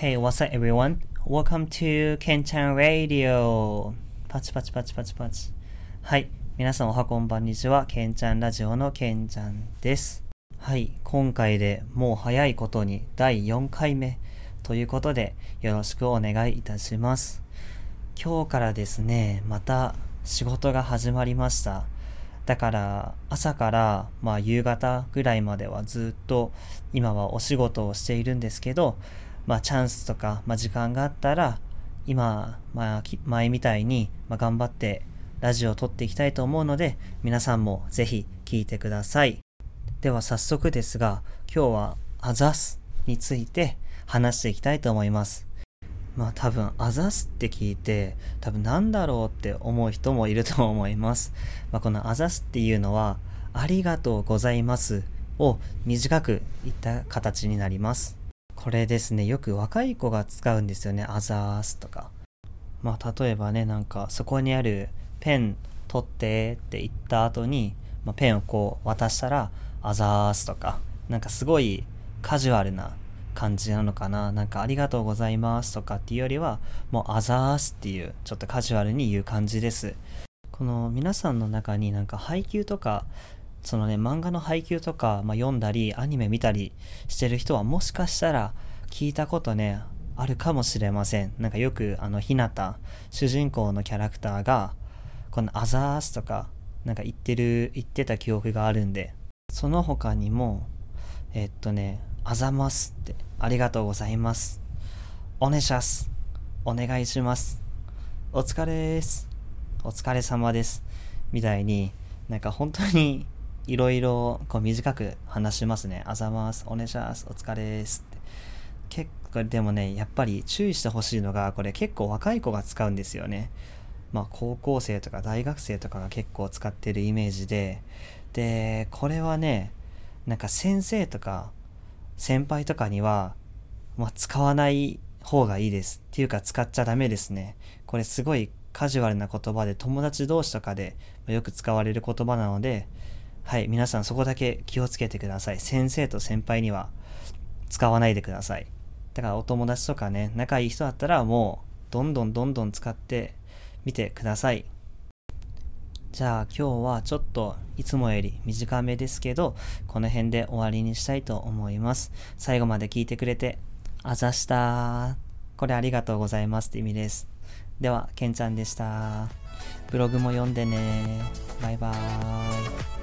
Hey, what's up everyone? Welcome to Kenchan Radio! パチパチパチパチパチ。はい。皆さんおはこんばんにちは。ケンちゃんラジオのケンちゃんです。はい。今回でもう早いことに第4回目ということでよろしくお願いいたします。今日からですね、また仕事が始まりました。だから朝からまあ夕方ぐらいまではずっと今はお仕事をしているんですけど、まあチャンスとか、まあ時間があったら今、まあ前みたいに、まあ、頑張ってラジオを撮っていきたいと思うので皆さんもぜひ聞いてください。では早速ですが今日はあざすについて話していきたいと思います。まあ多分あざすって聞いて多分なんだろうって思う人もいると思います。まあ、このあざすっていうのはありがとうございますを短く言った形になります。これですね、よく若い子が使うんですよね。あざーすとか。まあ例えばね、なんかそこにあるペン取ってって言った後に、まあ、ペンをこう渡したらあざーすとか、なんかすごいカジュアルな感じなのかな。なんかありがとうございますとかっていうよりは、もうあざーすっていうちょっとカジュアルに言う感じです。この皆さんの中になんか配給とかそのね漫画の配給とか、まあ、読んだりアニメ見たりしてる人はもしかしたら聞いたことねあるかもしれません。なんかよくあのひなた主人公のキャラクターがこの「あざーす」とかなんか言ってる言ってた記憶があるんでその他にもえっとね「あざます」って「ありがとうございます」「おねしゃす」「お願いします」「お疲れです」お疲れ様です。みたいに、なんか本当にいろいろこう短く話しますね。あざます、おねしゃす、お疲れです。結構、でもね、やっぱり注意してほしいのが、これ結構若い子が使うんですよね。まあ高校生とか大学生とかが結構使ってるイメージで、で、これはね、なんか先生とか先輩とかには、まあ使わない方がいいです。っていうか使っちゃダメですね。これすごいカジュアルな言葉で友達同士とかでよく使われる言葉なので、はい、皆さんそこだけ気をつけてください。先生と先輩には使わないでください。だからお友達とかね、仲いい人だったらもうどんどんどんどん使ってみてください。じゃあ今日はちょっといつもより短めですけど、この辺で終わりにしたいと思います。最後まで聞いてくれて、あざしたこれありがとうございますって意味です。では、けんちゃんでした。ブログも読んでね。バイバーイ。